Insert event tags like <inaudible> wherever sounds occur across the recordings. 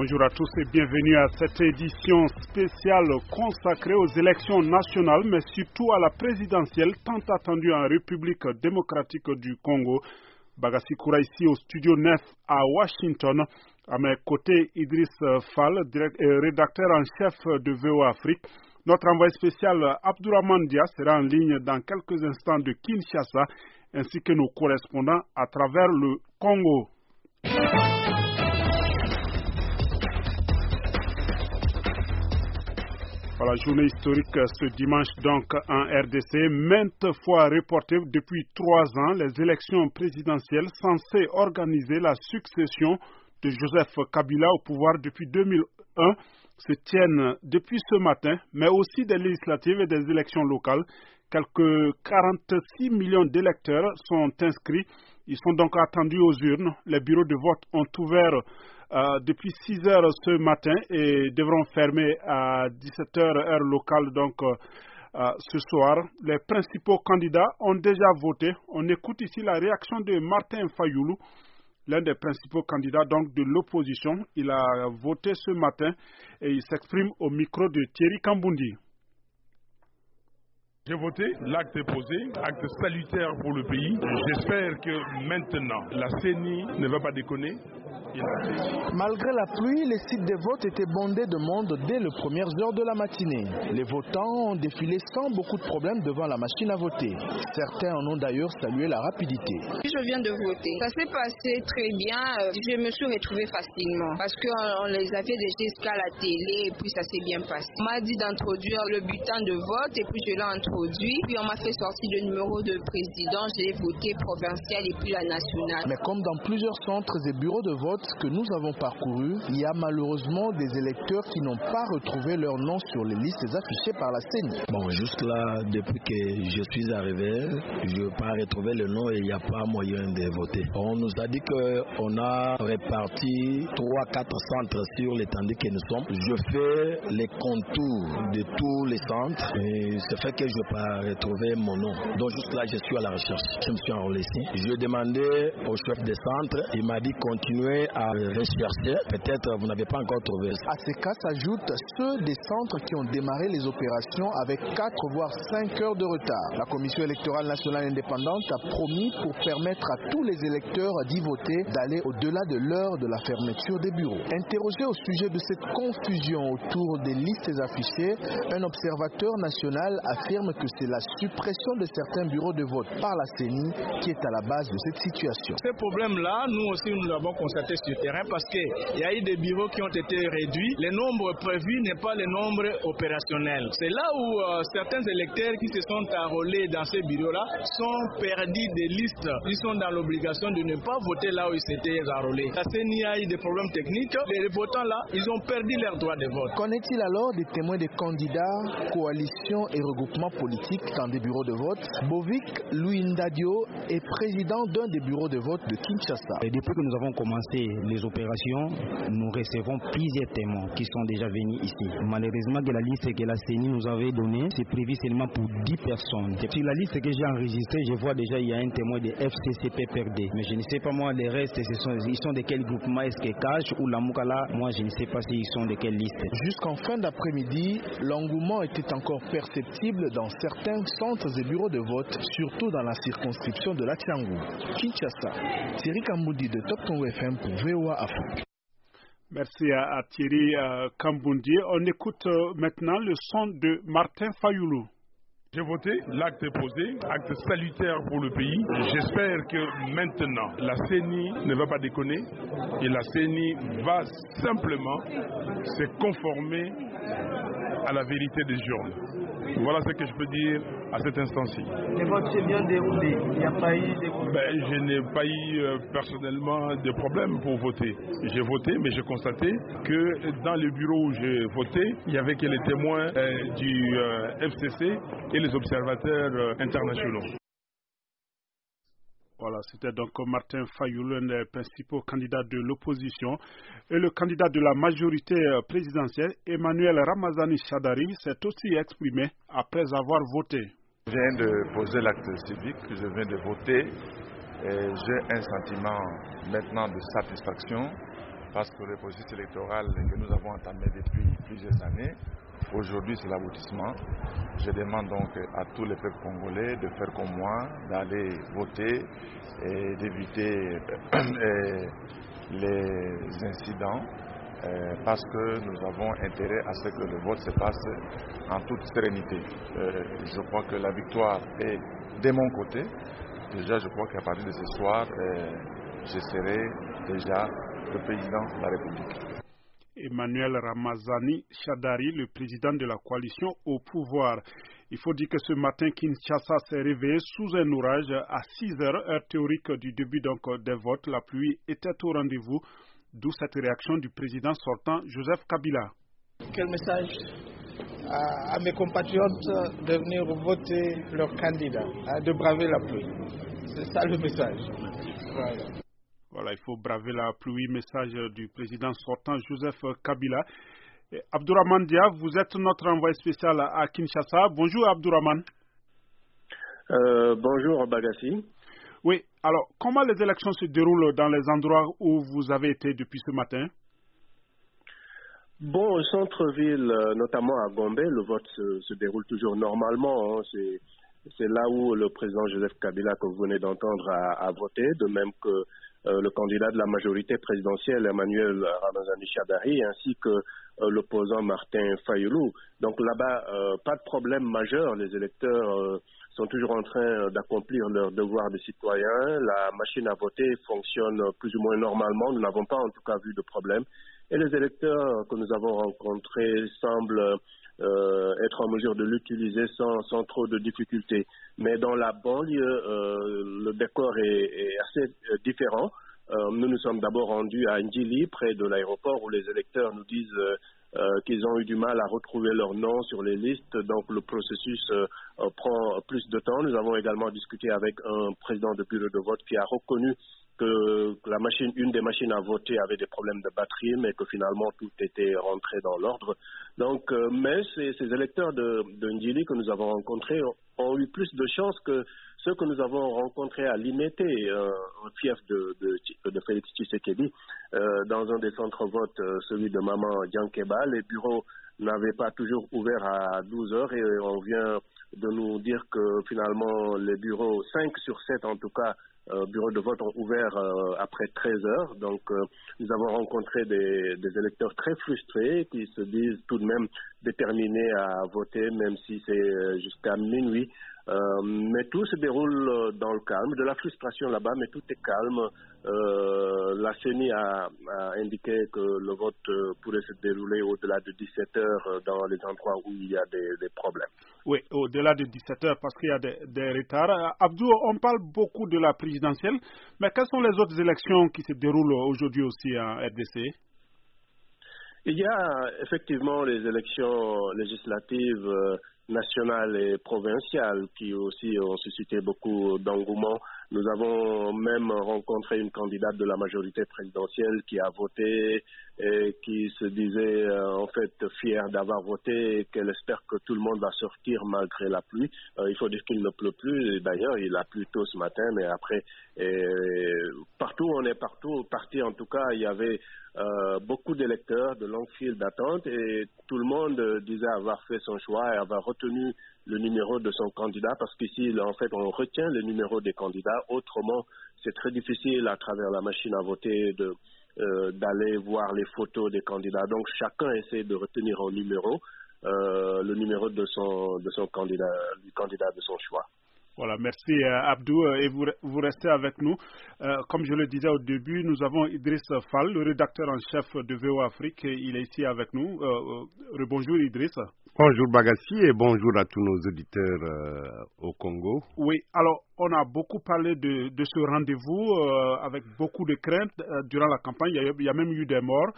Bonjour à tous et bienvenue à cette édition spéciale consacrée aux élections nationales, mais surtout à la présidentielle tant attendue en République démocratique du Congo. Bagassi Koura ici au studio 9 à Washington. À mes côtés, Idriss Fall, euh, rédacteur en chef de VO Afrique. Notre envoyé spécial Abdourahman Dia sera en ligne dans quelques instants de Kinshasa, ainsi que nos correspondants à travers le Congo. La journée historique ce dimanche donc en RDC, maintes fois reportée depuis trois ans, les élections présidentielles censées organiser la succession de Joseph Kabila au pouvoir depuis 2001 se tiennent depuis ce matin, mais aussi des législatives et des élections locales. Quelques 46 millions d'électeurs sont inscrits. Ils sont donc attendus aux urnes. Les bureaux de vote ont ouvert euh, depuis 6 heures ce matin et devront fermer à 17 heures heure locale donc euh, euh, ce soir. Les principaux candidats ont déjà voté. On écoute ici la réaction de Martin Fayoulou, l'un des principaux candidats donc de l'opposition. Il a voté ce matin et il s'exprime au micro de Thierry Kambundi. J'ai voté, l'acte est posé, acte salutaire pour le pays. J'espère que maintenant, la CENI ne va pas déconner. Malgré la pluie, les sites de vote étaient bondés de monde dès les premières heures de la matinée. Les votants ont défilé sans beaucoup de problèmes devant la machine à voter. Certains en ont d'ailleurs salué la rapidité. Je viens de voter. Ça s'est passé très bien. Je me suis retrouvée facilement parce qu'on les avait déjà jusqu'à la télé et puis ça s'est bien passé. On m'a dit d'introduire le bulletin de vote et puis je l'ai introduit. Puis on m'a fait sortir le numéro de président. J'ai voté provincial et puis la nationale. Mais comme dans plusieurs centres et bureaux de vote, que nous avons parcouru, il y a malheureusement des électeurs qui n'ont pas retrouvé leur nom sur les listes affichées par la CENI. Bon, juste là, depuis que je suis arrivé, je n'ai pas retrouvé le nom et il n'y a pas moyen de voter. On nous a dit qu'on a réparti 3-4 centres sur l'étendue que nous sommes. Je fais les contours de tous les centres et c'est fait que je n'ai pas retrouvé mon nom. Donc juste là, je suis à la recherche. Je me suis enrôlé ici. Je demandé au chef des centres, il m'a dit continuer à rechercher. Peut-être vous n'avez pas encore trouvé. À ces cas s'ajoutent ceux des centres qui ont démarré les opérations avec 4 voire 5 heures de retard. La Commission électorale nationale indépendante a promis pour permettre à tous les électeurs d'y voter d'aller au-delà de l'heure de la fermeture des bureaux. Interrogé au sujet de cette confusion autour des listes affichées, un observateur national affirme que c'est la suppression de certains bureaux de vote par la CENI qui est à la base de cette situation. Ce problème-là, nous aussi, nous l'avons constaté sur le terrain parce qu'il y a eu des bureaux qui ont été réduits. Le nombre prévu n'est pas le nombre opérationnel. C'est là où euh, certains électeurs qui se sont enrôlés dans ces bureaux-là sont perdus des listes. Ils sont dans l'obligation de ne pas voter là où ils s'étaient enrôlés. La CENI a eu des problèmes techniques. Les votants là, ils ont perdu leur droit de vote. Qu'en est-il alors des témoins des candidats, coalitions et regroupements politiques dans des bureaux de vote? Bovik Louis Ndadio est président d'un des bureaux de vote de Kinshasa. Et depuis que nous avons commencé les opérations, nous recevons plusieurs témoins qui sont déjà venus ici. Malheureusement, que la liste que la CENI nous avait donnée, c'est prévu seulement pour 10 personnes. Sur la liste que j'ai enregistrée, je vois déjà il y a un témoin de FCCPPRD. Mais je ne sais pas moi, les restes, sont, ils sont de quel groupement? Est-ce Cash ou la Moukala? Moi, je ne sais pas s'ils sont de quelle liste. Jusqu'en fin d'après-midi, l'engouement était encore perceptible dans certains centres et bureaux de vote, surtout dans la circonscription de la Tiangou. Kinshasa, Thierry Kamboudi de Top FM VOA Afrique. Merci à, Thierry euh. On écoute euh, maintenant le son de Martin Fayoulou. J'ai voté, l'acte est posé, acte salutaire pour le pays. J'espère que maintenant la CENI ne va pas déconner et la CENI va simplement se conformer à la vérité des urnes. Voilà ce que je peux dire à cet instant-ci. Le vote s'est bien déroulé. Il n'y a pas eu de... ben, Je n'ai pas eu euh, personnellement de problème pour voter. J'ai voté, mais j'ai constaté que dans le bureau où j'ai voté, il n'y avait que les témoins euh, du euh, FCC et les observateurs internationaux. Voilà, c'était donc Martin Fayou, l'un des principaux candidats de l'opposition. Et le candidat de la majorité euh, présidentielle, Emmanuel Ramazani Chadari, s'est aussi exprimé après avoir voté. Je viens de poser l'acte civique, je viens de voter. J'ai un sentiment maintenant de satisfaction parce que le processus électoral que nous avons entamé depuis plusieurs années, aujourd'hui c'est l'aboutissement. Je demande donc à tous les peuples congolais de faire comme moi, d'aller voter et d'éviter <clears throat> les incidents euh, parce que nous avons intérêt à ce que le vote se passe en toute sérénité. Euh, je crois que la victoire est de mon côté. Déjà, je crois qu'à partir de ce soir, euh, je serai déjà le président de la République. Emmanuel Ramazani Chadari, le président de la coalition au pouvoir. Il faut dire que ce matin, Kinshasa s'est réveillé sous un orage à 6 heures, heure théorique du début donc des votes. La pluie était au rendez-vous. D'où cette réaction du président sortant Joseph Kabila. Quel message à, mes compatriotes de venir voter leur candidat, hein, de braver la pluie? C'est ça le message. Voilà. Il faut braver la pluie. Message du président sortant Joseph Kabila. Abdourahman Dia, vous êtes notre envoyé spécial à Kinshasa. Bonjour Abdourahman. Euh, bonjour Bagassi. Oui, alors comment les élections se déroulent dans les endroits où vous avez été depuis ce matin? Bon, au centre-ville, notamment à Gombe, le vote se, déroule toujours normalement. Hein. C'est là où le président Joseph Kabila, que vous venez d'entendre, a, voté, de même que le candidat de la majorité présidentielle, Emmanuel Ramazani Chadari, ainsi que euh, l'opposant Martin Fayoulou. Donc là-bas, pas de problème majeur. Les électeurs sont toujours en train d'accomplir leur devoir de citoyen. La machine à voter fonctionne plus ou moins normalement. Nous n'avons pas en tout cas vu de problème. Et les électeurs que nous avons rencontrés semblent euh, être en mesure de l'utiliser sans, sans, trop de difficultés. Mais dans la banlieue, euh, le décor est, assez euh, différent. Nous nous sommes d'abord rendus à Ndjili, près de l'aéroport, où les électeurs nous disent euh, euh, qu'ils ont eu du mal à retrouver leur nom sur les listes. Donc le processus prend plus de temps. Nous avons également discuté avec un président de bureau de vote qui a reconnu que la machine, une des machines à voter avait des problèmes de batterie, mais que finalement tout était rentré dans l'ordre. Donc, euh, mais ces, ces, électeurs de, de Ndili que nous avons rencontrés ont, eu plus de chance que ceux que nous avons rencontrés à Limete, euh, un fief de, Félix Tshisekedi, euh, dans un des centres votes, euh, celui de Maman Diankeba. Les bureaux n'avaient pas toujours ouvert à 12 heures et on vient de nous dire que finalement les bureaux, 5 sur 7 en tout cas, bureaux de vote ont ouvert euh, après 13 heures. Donc, euh, nous avons rencontré des, électeurs très frustrés qui se disent tout de même déterminés à voter, même si c'est jusqu'à minuit. Euh, mais tout se déroule euh, dans le calme, de la frustration là-bas, mais tout est calme. Euh, la CENI a, indiqué que le vote pourrait se dérouler au-delà de 17 heures dans les endroits où il y a des, problèmes. Oui, au-delà de 17 heures parce qu'il y a des, des, retards. Abdou, on parle beaucoup de la mais quelles sont les autres élections qui se déroulent aujourd'hui aussi en RDC il y a effectivement les élections législatives nationales et provinciales qui aussi ont suscité beaucoup d'engouement. Nous avons même rencontré une candidate de la majorité présidentielle qui a voté et qui se disait euh, en fait fière d'avoir voté et qu'elle espère que tout le monde va sortir malgré la pluie. Euh, il faut dire qu'il ne pleut plus. D'ailleurs, il a plu tôt ce matin, mais après, partout, on est partout, parti en tout cas, il y avait euh, beaucoup d'électeurs de longue file d'attente et tout le monde disait avoir fait son choix et avoir retenu le numéro de son candidat parce qu'ici, en fait, on retient le numéro des candidats. Autrement, c'est très difficile à travers la machine à voter euh, d'aller voir les photos des candidats. Donc, chacun essaie de retenir un numéro, euh, le numéro de son candidat, du candidat de son choix. Voilà, merci euh, Abdou. Et vous, vous, restez avec nous. Comme je le disais au début, nous avons Idriss Fall, le rédacteur en chef de VO Afrique. Il est ici avec nous. bonjour Idriss. Bonjour Bagassi et bonjour à tous nos auditeurs au Congo. Oui, alors on a beaucoup parlé de, de ce rendez-vous avec beaucoup de craintes durant la campagne. Il y, a, il y, a, même eu des morts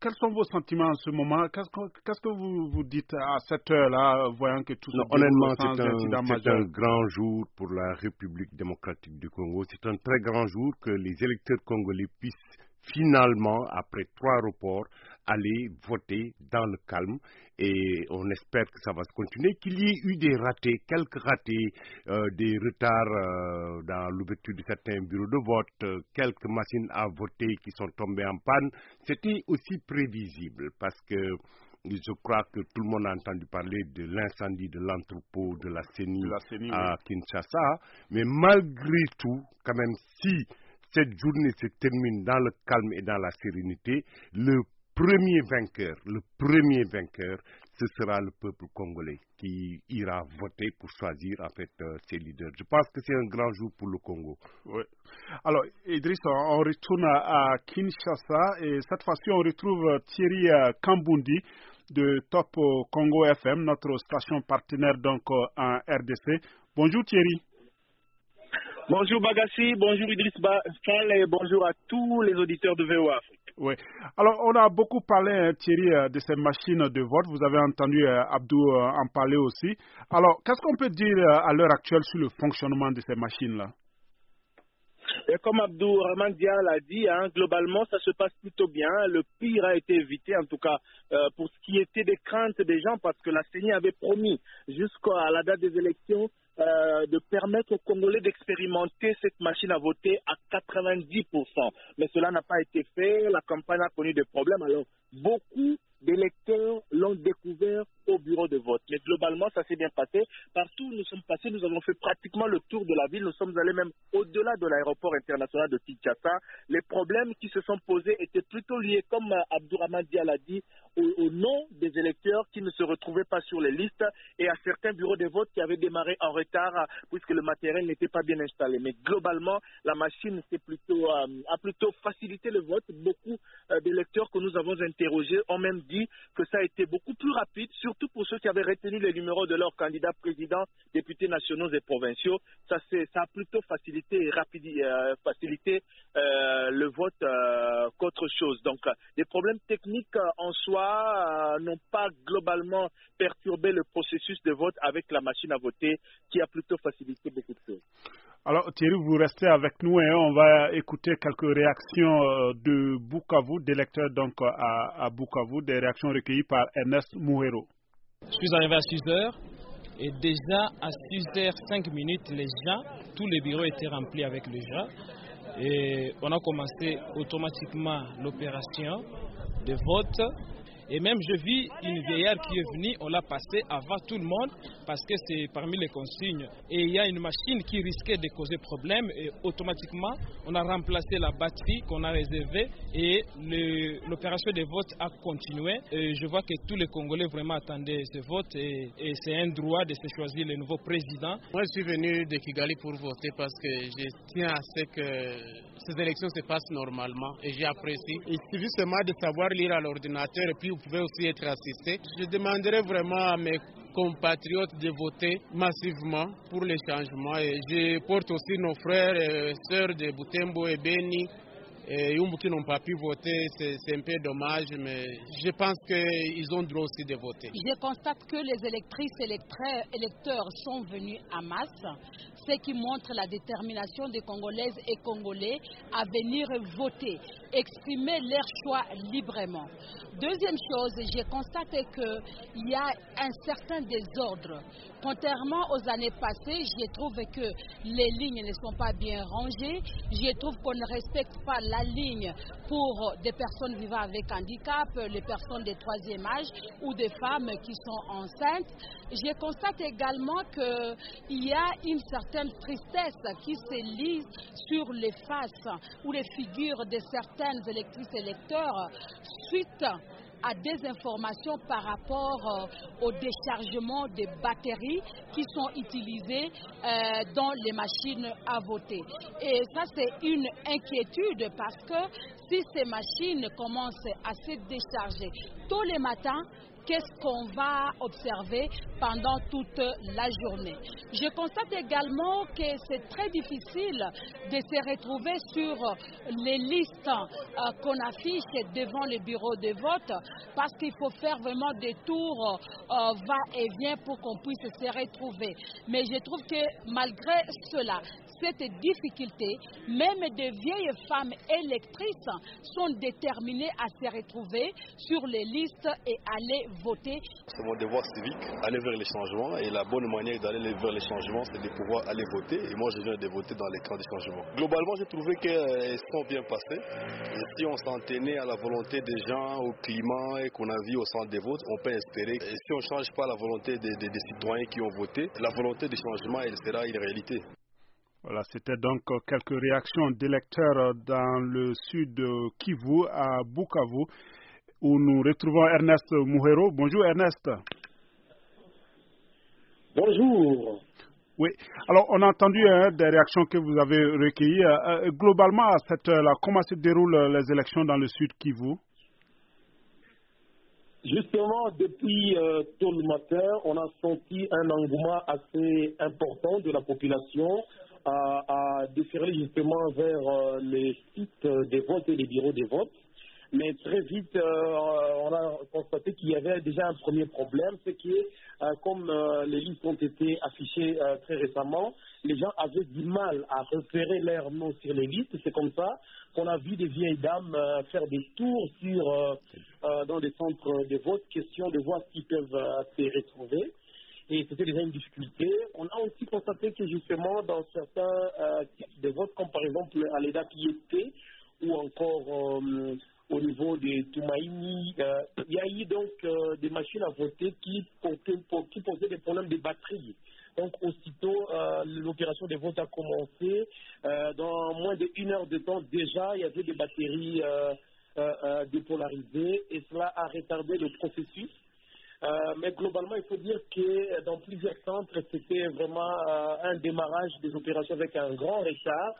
quels sont vos sentiments en ce moment? Qu'est-ce que vous vous dites à cette heure-là, voyant que tout se Honnêtement, c'est un, un, grand jour pour la République démocratique du Congo. C'est un très grand jour que les électeurs congolais puissent finalement, après trois reports, aller voter dans le calme et on espère que ça va se continuer, qu'il y ait eu des ratés, quelques ratés, euh, des retards euh, dans l'ouverture de certains bureaux de vote, quelques machines à voter qui sont tombées en panne, c'était aussi prévisible parce que je crois que tout le monde a entendu parler de l'incendie de l'entrepôt de la CENI, à Kinshasa, mais malgré tout, quand même, si cette journée se termine dans le calme et dans la sérénité, le premier vainqueur, le premier vainqueur, ce sera le peuple congolais qui ira voter pour choisir en fait euh, ses leaders. Je pense que c'est un grand jour pour le Congo. Oui. Alors, Idriss, on retourne à, Kinshasa et cette fois-ci on retrouve Thierry euh, Kambundi de Top Congo FM, notre station partenaire donc euh, en RDC. Bonjour Thierry. Bonjour Bagassi, bonjour Idriss Bachal et bonjour à tous les auditeurs de VOA Oui. Alors, on a beaucoup parlé, hein, Thierry, euh, de ces machines de vote. Vous avez entendu euh, Abdou en parler aussi. Alors, qu'est-ce qu'on peut dire à l'heure actuelle sur le fonctionnement de ces machines-là? Et comme Abdou Rahman l'a dit, hein, globalement, ça se passe plutôt bien. Le pire a été évité, en tout cas, euh, pour ce qui était des craintes des gens, parce que la CENI avait promis, jusqu'à la date des élections, euh, de permettre aux Congolais d'expérimenter cette machine à voter à 90%. Mais cela n'a pas été fait. La campagne a connu des problèmes. Alors, beaucoup d'électeurs l'ont découvert au bureau de vote. Mais globalement, ça s'est bien passé. Partout où nous sommes passés, nous avons fait pratiquement le tour de la ville. Nous sommes allés même au-delà de l'aéroport international de Kinshasa. Les problèmes qui se sont posés étaient plutôt liés, comme Abdourahman Dial a dit, au, nom des électeurs qui ne se retrouvaient pas sur les listes et à certains bureaux de vote qui avaient démarré en retard puisque le matériel n'était pas bien installé. Mais globalement, la machine plutôt, euh, a plutôt facilité le vote. Beaucoup euh, d'électeurs que nous avons interrogés ont même dit que ça a été beaucoup plus rapide, surtout pour ceux qui avaient retenu les numéros de leurs candidats présidents, députés nationaux et provinciaux. Ça, ça a plutôt facilité euh, facilité le vote qu'autre chose. Donc, des problèmes techniques en soi euh, n'ont pas globalement perturbé le processus de vote avec la machine à voter qui a plutôt facilité beaucoup de choses. Alors Thierry, vous restez avec nous et on va écouter quelques réactions euh, de Bukavu, d'électeurs donc à, à, Bukavu, des réactions recueillies par Ernest Mouhero. Je suis arrivé à 6 heures et déjà à 6 h 5 minutes, les gens, tous les bureaux étaient remplis avec les gens et on a commencé automatiquement l'opération de vote et même je vis une vieillard qui est venue, on l'a passé avant tout le monde parce que c'est parmi les consignes. Et il y a une machine qui risquait de causer problème et automatiquement on a remplacé la batterie qu'on a réservée et l'opération de vote a continué. Et je vois que tous les Congolais vraiment attendaient ce vote et, c'est un droit de se choisir le nouveau président. Moi je suis venu de Kigali pour voter parce que je tiens à ce que ces élections se passent normalement et j'apprécie. Il suffit seulement de savoir lire à l'ordinateur et puis vous pouvez aussi être assisté. Je demanderai vraiment à mes compatriotes de voter massivement pour les changements et je porte aussi nos frères et sœurs de Butembo et Beni et Yumbu qui n'ont pas pu voter, c'est un peu dommage, mais je pense qu'ils ont droit aussi de voter. Je constate que les électrices et électeurs sont venus en masse, ce qui montre la détermination des Congolaises et Congolais à venir voter, exprimer leur choix librement. Deuxième chose, j'ai constaté qu'il y a un certain désordre. Contrairement aux années passées, je trouve que les lignes ne sont pas bien rangées. Je trouve qu'on ne respecte pas la ligne pour des personnes vivant avec handicap, les personnes de troisième âge ou des femmes qui sont enceintes. Je constate également qu'il y a une certaine tristesse qui se lise sur les faces ou les figures de certaines électrices électeurs suite à des informations par rapport euh, au déchargement des batteries qui sont utilisées euh, dans les machines à voter. Et ça, c'est une inquiétude parce que si ces machines commencent à se décharger tous les matins, qu'est-ce qu'on va observer pendant toute la journée. Je constate également que c'est très difficile de se retrouver sur les listes euh, qu'on affiche devant les bureaux de vote parce qu'il faut faire vraiment des tours euh, va-et-vient pour qu'on puisse se retrouver. Mais je trouve que malgré cela, cette difficulté, même des vieilles femmes électrices sont déterminées à se retrouver sur les listes et aller voter. C'est mon devoir civique, aller vers les changements et la bonne manière d'aller vers les changements, c'est de pouvoir aller voter. Et moi, je viens de voter dans les camps des changements. Globalement, j'ai trouvé qu'elles sont bien passées. Et si on s'en tenait à la volonté des gens, au climat et qu'on a vu au centre des votes, on peut espérer. Et si on ne change pas la volonté des, des, des citoyens qui ont voté, la volonté du changement, elle sera une réalité. Voilà, c'était donc quelques réactions d'électeurs dans le sud de Kivu, à Bukavu, où nous retrouvons Ernest Mouhero. Bonjour Ernest. Bonjour. Oui, alors on a entendu hein, des réactions que vous avez recueillies. Euh, globalement, à cette heure-là, comment se déroulent les élections dans le sud Kivu? Justement, depuis euh, tôt le matin, on a senti un engouement assez important de la population à, à déferler justement vers euh, les sites des votes et les bureaux des votes. Mais très vite, euh, on a constaté qu'il y avait déjà un premier problème, c'est que euh, comme euh, les listes ont été affichées très récemment, les gens avaient du mal à repérer leurs noms sur les listes. C'est comme ça qu'on a vu des vieilles dames faire des tours dans des centres de vote, question de voir s'ils peuvent se retrouver et c'était déjà une difficulté. On a aussi constaté que justement dans certains euh, types de votes, comme par exemple à l'EDA Piété ou encore au niveau de Toumaïni, euh, il y a eu donc euh, des machines à voter qui, posaient des problèmes de batterie. Donc aussitôt euh, l'opération de vote a commencé, dans moins d'une heure de temps déjà, il y avait des batteries dépolarisées et cela a retardé le processus. Mais globalement, il faut dire que dans plusieurs centres, c'était vraiment un démarrage des opérations avec un grand retard.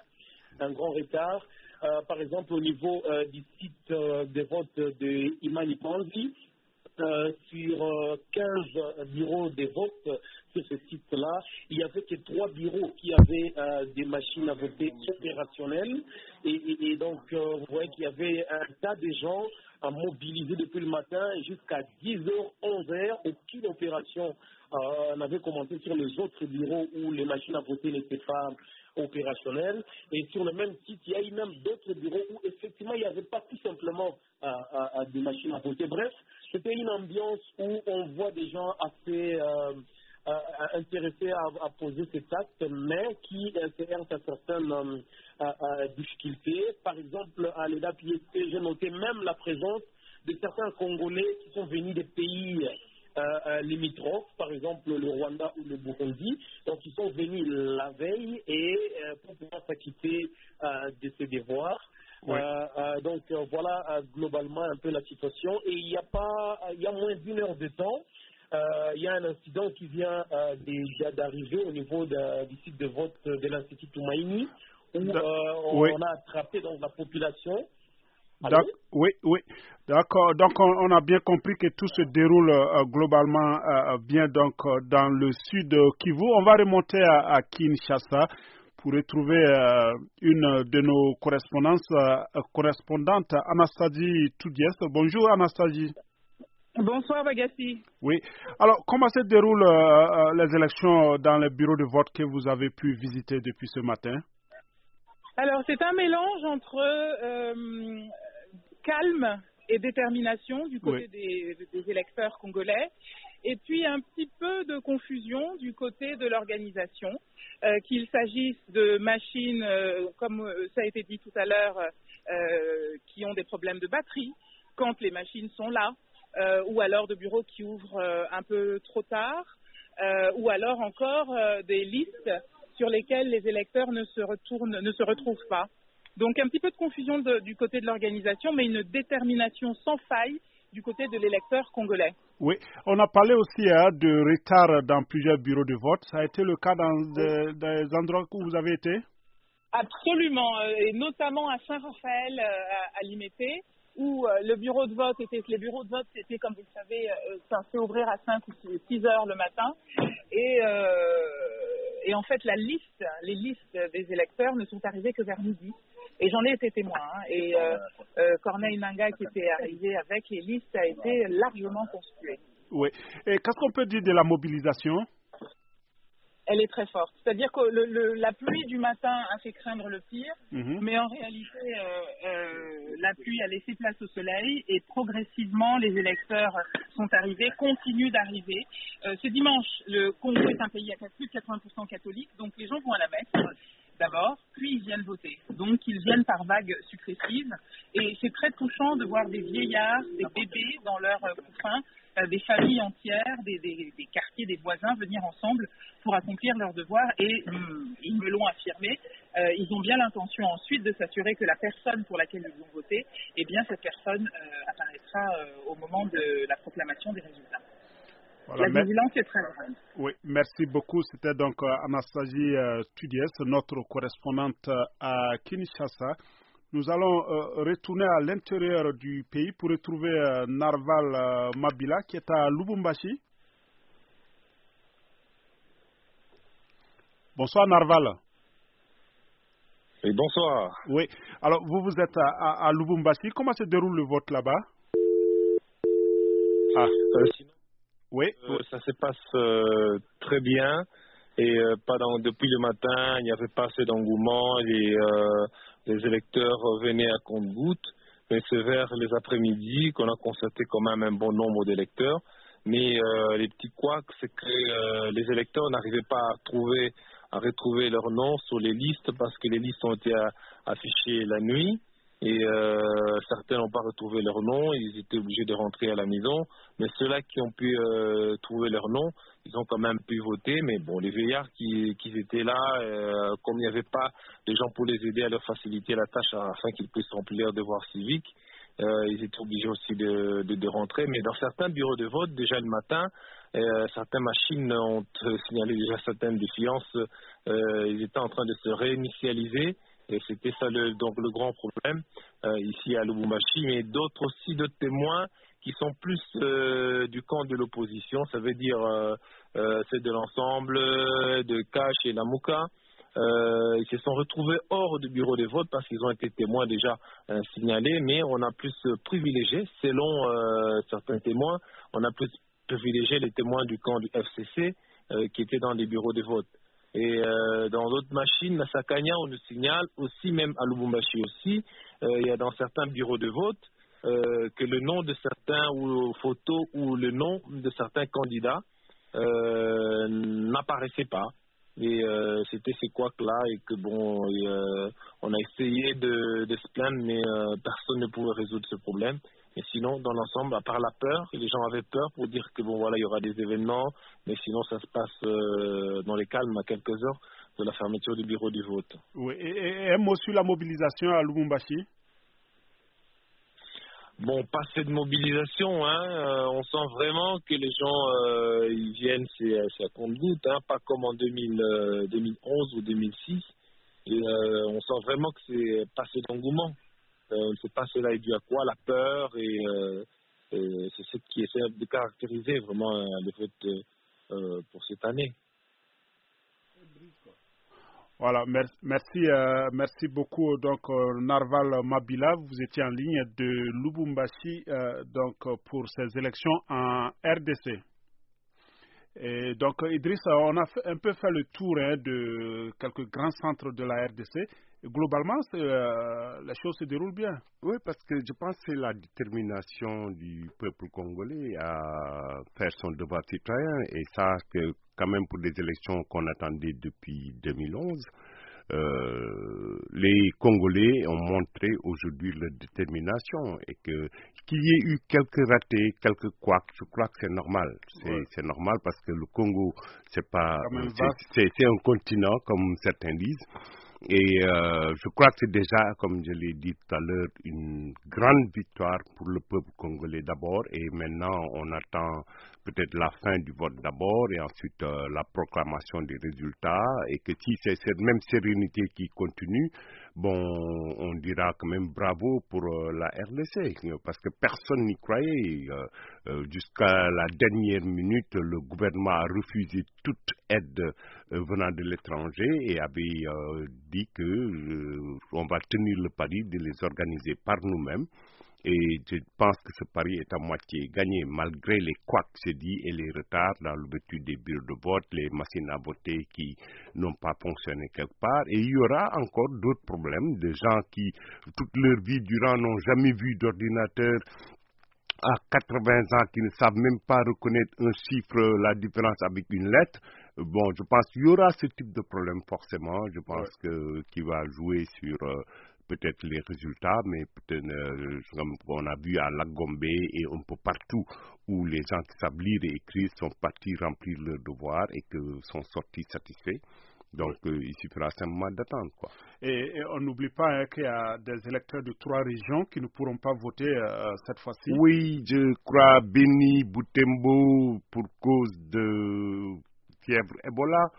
Un grand retard. Euh, par exemple, au niveau euh, du site euh, de vote de Imani Panzi, sur euh, 15 bureaux de vote sur ce site-là, il n'y avait que trois bureaux qui avaient des machines à voter opérationnelles. Et, donc, vous voyez qu'il y avait un tas de gens à mobiliser depuis le matin jusqu'à 10h, 11h. Aucune opération n'avait commencé sur les autres bureaux où les machines à voter n'étaient pas opérationnelles. Et sur le même site, il y a eu même d'autres bureaux où effectivement il n'y avait pas tout simplement euh, euh, euh, des machines à voter. Bref, c'était une ambiance où on voit des gens assez intéressés à, poser cet acte, mais qui heurtent à certaines difficultés. Par exemple, à l'EDA Piété, j'ai noté même la présence de certains Congolais qui sont venus des pays euh, limitrophes, par exemple le Rwanda ou le Burundi. Donc, ils sont venus la veille et euh, pour pouvoir s'acquitter euh, de ces devoirs. Euh, euh, donc voilà globalement un peu la situation. Et il n'y a pas, il y a moins d'une heure de temps, il y a un incident qui vient déjà d'arriver au niveau de- du site de vote de l'Institut Toumaïni, où on, oui. on a attrapé donc la population. Oui, oui. D'accord. Donc, on, on a bien compris que tout se déroule euh, globalement euh, bien donc euh, dans le sud de Kivu. On va remonter à, à Kinshasa pour retrouver euh, une de nos correspondances, euh, correspondantes, Anastasie Toudiès. Bonjour, Anastasie. Bonsoir Bagassi. Oui. Alors, comment se déroulent euh, euh, les élections dans les bureaux de vote que vous avez pu visiter depuis ce matin? Alors c'est un mélange entre euh, calme et détermination du côté des, des électeurs congolais et puis un petit peu de confusion du côté de l'organisation, euh, qu'il s'agisse de machines, euh, comme ça a été dit tout à l'heure, qui ont des problèmes de batterie quand les machines sont là, ou alors de bureaux qui ouvrent un peu trop tard, ou alors encore des listes sur lesquelles les électeurs ne se, retournent, ne se retrouvent pas. Donc un petit peu de confusion de- du côté de l'organisation, mais une détermination sans faille du côté de l'électeur congolais. Oui, on a parlé aussi hein, de retard dans plusieurs bureaux de vote. Ça a été le cas dans des, des endroits où vous avez été? Absolument, euh, et notamment à Saint-Raphaël, euh, à, à Limité, où euh, le bureau de vote était, les bureaux de vote étaient, comme vous le savez, censés ouvrir à 5 ou 6 heures le matin. Et, euh, et en fait, la liste, les listes des électeurs ne sont arrivées que vers midi. Et j'en ai été témoin. hein. et euh, euh, Corneille Nanga, qui était arrivé avec les listes, a été largement conspué. Oui. Et qu'est-ce qu'on peut dire de la mobilisation? Elle est très forte. C'est-à-dire que le, le, la pluie du matin a fait craindre le pire, Mhm. mais en réalité, euh, euh, la pluie a laissé place au soleil et progressivement, les électeurs sont arrivés, continuent d'arriver. Euh, ce dimanche, le Congo est un pays à plus de 80% catholique, donc les gens vont à la messe d'abord, puis ils viennent voter. Donc ils viennent par vagues successives et c'est très touchant de voir des vieillards, des bébés dans leurs couffins, euh, des familles entières, des, quartiers, des voisins venir ensemble pour accomplir leurs devoirs et hum, ils me l'ont affirmé. euh, ils ont bien l'intention ensuite de s'assurer que la personne pour laquelle ils vont voter, eh bien cette personne euh, apparaîtra au moment de la proclamation des résultats. Voilà, la vigilance est très grande. Oui, merci beaucoup. C'était donc euh, Anastasie euh, Tudies, notre correspondante euh, à Kinshasa. Nous allons euh, retourner à l'intérieur du pays pour retrouver euh, Narval euh, Mabila qui est à Lubumbashi. Bonsoir Narval. Et bonsoir. Oui, alors vous, vous êtes à, à- à Lubumbashi. Comment se déroule le vote là-bas? Ah, Euh, sinon, oui. euh, ça se passe euh, très bien et euh, pas dans- depuis le matin, il n'y avait pas assez d'engouement. Les, les électeurs venaient à compte-gouttes, mais c'est vers les après-midi qu'on a constaté quand même un bon nombre d'électeurs. Mais euh, les petits couacs, c'est que euh, les électeurs n'arrivaient pas à trouver, à retrouver leur nom sur les listes parce que les listes ont été affichées la nuit et euh, certains n'ont pas retrouvé leur nom, ils étaient obligés de rentrer à la maison. Mais ceux-là qui ont pu euh, trouver leur nom, ils ont quand même pu voter. Mais bon, les veillards qui, étaient là, euh, comme il n'y avait pas des gens pour les aider à leur faciliter la tâche afin qu'ils puissent remplir leurs devoirs civiques, ils étaient obligés aussi de, de, rentrer. Mais dans certains bureaux de vote, déjà le matin, certaines machines ont signalé déjà certaines défiances. Ils étaient en train de se réinitialiser. Et c'était ça le, donc le grand problème euh, ici à Lubumbashi, mais d'autres aussi, d'autres témoins qui sont plus euh, du camp de l'opposition, ça veut dire euh, euh, c'est de l'ensemble de Cash et Lamuka. Euh, ils se sont retrouvés hors du bureau de vote parce qu'ils ont été témoins déjà signalés, mais on a plus privilégié, selon certains témoins, on a plus privilégié les témoins du camp du FCC qui étaient dans les bureaux de vote. Et euh, dans d'autres machines, à Sakanya, on nous signale aussi, même à Lubumbashi aussi, euh, il y a dans certains bureaux de vote euh, que le nom de certains ou photos ou le nom de certains candidats n'apparaissait pas. Et c'était ces couacs-là et que bon, on a essayé de, se plaindre, mais personne ne pouvait résoudre ce problème. Mais sinon, dans l'ensemble, à part la peur, les gens avaient peur pour dire que bon voilà, il y aura des événements, mais sinon ça se passe euh, dans les calmes à quelques heures de la fermeture du bureau du vote. Oui, et, et- un mot sur la mobilisation à Lubumbashi? Bon, pas cette mobilisation, hein. euh, on sent vraiment que les gens euh, ils viennent, c'est à compte-goutte, hein, pas comme en 2000, euh, 2011 ou 2006. Et euh, on sent vraiment que c'est pas cet engouement. Euh, on ne sait pas cela est dû à quoi, la peur, et, euh, c'est ce qui essaie de caractériser vraiment euh, le vote euh, pour cette année. Voilà, mer- merci, euh, merci beaucoup. Donc, euh, Narval Mabila, vous étiez en ligne de Lubumbashi euh, donc, euh, pour ces élections en RDC. Donc, Idriss, on a un peu fait le tour hein, de quelques grands centres de la RDC. Globalement, euh, les choses se déroulent bien. Oui, parce que je pense que c'est la détermination du peuple congolais à faire son devoir citoyen. Et ça, que quand même pour des élections qu'on attendait depuis 2011, euh, les Congolais ont montré aujourd'hui leur détermination et que qu'il y ait eu quelques ratés, quelques couacs, je crois que c'est normal. C'est Ouais. normal parce que le Congo, c'est pas, c'est un continent comme certains disent. Et euh, je crois que c'est déjà, comme je l'ai dit tout à l'heure, une grande victoire pour le peuple congolais d'abord. Et maintenant, on attend peut-être la fin du vote d'abord et ensuite euh, la proclamation des résultats. Et que si c'est cette même sérénité qui continue, bon, on dira quand même bravo pour euh, la RDC. Parce que personne n'y croyait. Euh, euh, Jusqu'à la dernière minute, le gouvernement a refusé toute aide venant de l'étranger et avait dit que euh, on va tenir le pari de les organiser par nous-mêmes. Et je pense que ce pari est à moitié gagné, malgré les couacs, se dit, et les retards dans l'ouverture des bureaux de vote, les machines à voter qui n'ont pas fonctionné quelque part. Et il y aura encore d'autres problèmes, de gens qui, toute leur vie durant, n'ont jamais vu d'ordinateur à 80 ans qui ne savent même pas reconnaître un chiffre, la différence avec une lettre. Bon, je pense qu'il y aura ce type de problème forcément. Je pense que qui va jouer sur euh, peut-être les résultats, mais peut-être, euh, comme on a vu à Lagombe et un peu partout où les gens qui savent lire et écrire sont partis remplir leurs devoirs et que sont sortis satisfaits. Donc, euh, il suffira simplement d'attendre. Quoi. Et, on n'oublie pas hein, qu'il y a des électeurs de trois régions qui ne pourront pas voter euh, cette fois-ci. Oui, je crois Beni, Boutembo, pour cause de fièvre Ebola.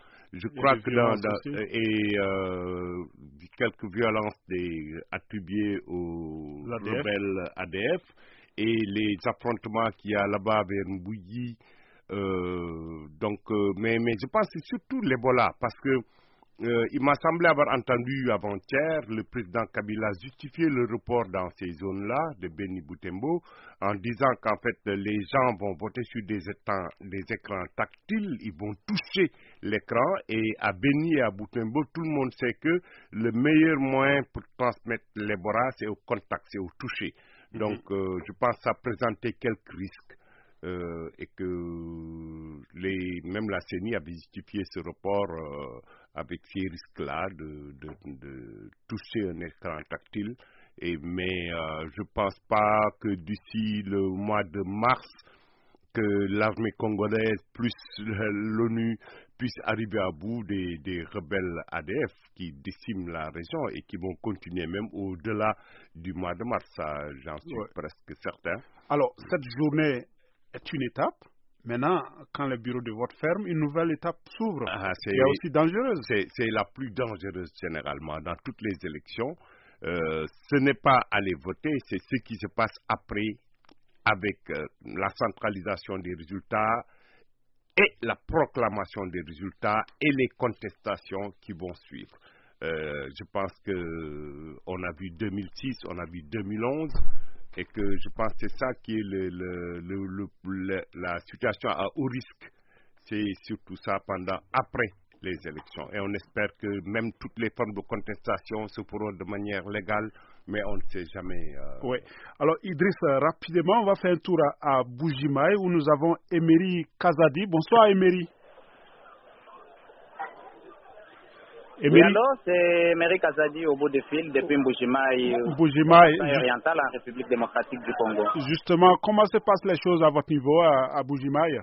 Je crois que dans, et euh, quelques violences des, attribuées aux rebelles ADF et les affrontements qu'il y a là-bas vers Mbouyi. Euh, donc, euh, mais, mais je pense que c'est surtout l'Ebola parce que euh, il m'a semblé avoir entendu avant-hier le président Kabila justifier le report dans ces zones-là de Beni Boutembo en disant qu'en fait les gens vont voter sur des, des écrans tactiles, ils vont toucher l'écran et à Beni et à Boutembo, tout le monde sait que le meilleur moyen pour transmettre l'Ebola, c'est au contact, c'est au toucher. Mhm. Donc euh, je pense que ça présentait quelques risques. Euh, et que les, même la CENI a justifié ce report avec ces risques-là de, de, toucher un écran tactile. Et, mais euh, je ne pense pas que d'ici le mois de mars, que l'armée congolaise plus <laughs> l'ONU puissent arriver à bout des, des, rebelles ADF qui déciment la région et qui vont continuer même au-delà du mois de mars. J'en suis presque certain. Alors, cette journée est une étape Maintenant, quand le bureau de vote ferme, une nouvelle étape s'ouvre. Ah, c'est aussi dangereuse. C'est la plus dangereuse généralement dans toutes les élections. Euh, ce n'est pas aller voter, c'est ce qui se passe après avec euh, la centralisation des résultats et la proclamation des résultats et les contestations qui vont suivre. Euh, je pense que on a vu 2006, on a vu 2011 et que je pense que c'est ça qui est le, le, la situation à haut risque. C'est surtout ça pendant, après les élections. Et on espère que même toutes les formes de contestation se feront de manière légale, mais on ne sait jamais. Euh, oui. Alors, Idriss, rapidement, on va faire un tour à, à où nous avons Emery Kazadi. Bonsoir, Emery. Oui, alors, c'est Emery Kazadi au bout des fil depuis Mbujimaï, Mbujimaï oriental en République démocratique du Congo. Justement, comment se passent les choses à votre niveau à, à Mbujimaï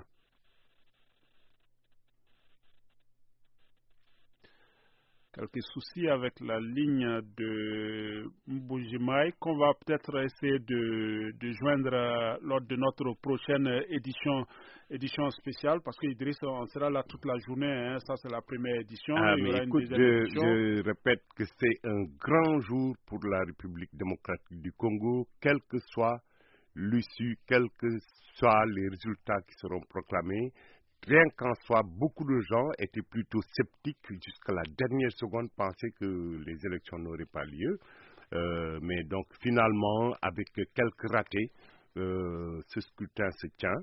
quelques soucis avec la ligne de Mbujimaï qu'on va peut-être essayer de, de, joindre lors de notre prochaine édition, édition spéciale parce qu'Idriss, on sera là toute la journée. Hein. ça, c'est la première édition. Ah, écoute, je, je, répète que c'est un grand jour pour la République démocratique du Congo, quel que soit l'issue, quels que soient les résultats qui seront proclamés rien qu'en soi, beaucoup de gens étaient plutôt sceptiques jusqu'à la dernière seconde, pensaient que les élections n'auraient pas lieu. Euh, mais donc finalement, avec quelques ratés, euh, ce scrutin se tient.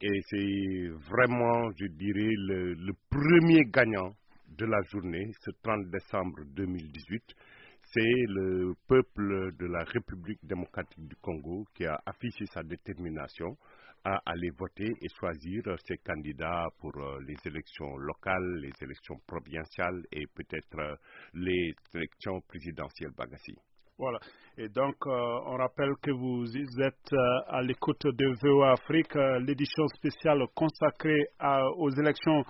Et c'est vraiment, je dirais, le, le, premier gagnant de la journée, ce 30 décembre 2018. C'est le peuple de la République démocratique du Congo qui a affiché sa détermination à aller voter et choisir ses candidats pour euh, les élections locales, les élections provinciales et peut-être euh, les élections présidentielles Bagassi. Voilà. Et donc, euh, on rappelle que vous êtes à l'écoute de VOA Afrique, l'édition spéciale consacrée aux élections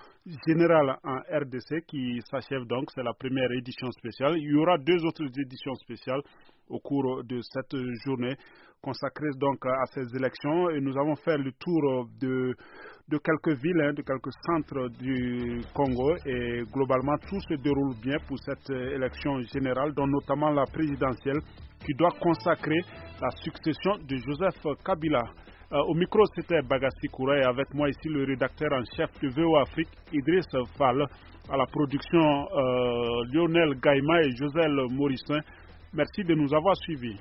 générales en RDC qui s'achève donc. C'est la première édition spéciale. Il y aura deux autres éditions spéciales au cours de cette journée consacrée donc à ces élections et nous avons fait le tour de, de quelques villes, hein, de quelques centres du Congo et globalement tout se déroule bien pour cette élection générale, dont notamment la présidentielle qui doit consacrer la succession de Joseph Kabila. Euh, au micro, c'était Bagassi Koura et avec moi ici le rédacteur en chef de VO Afrique, Idriss Fall, à la production euh, Lionel Gaïma et Joselle Morissin. Merci de nous avoir suivis.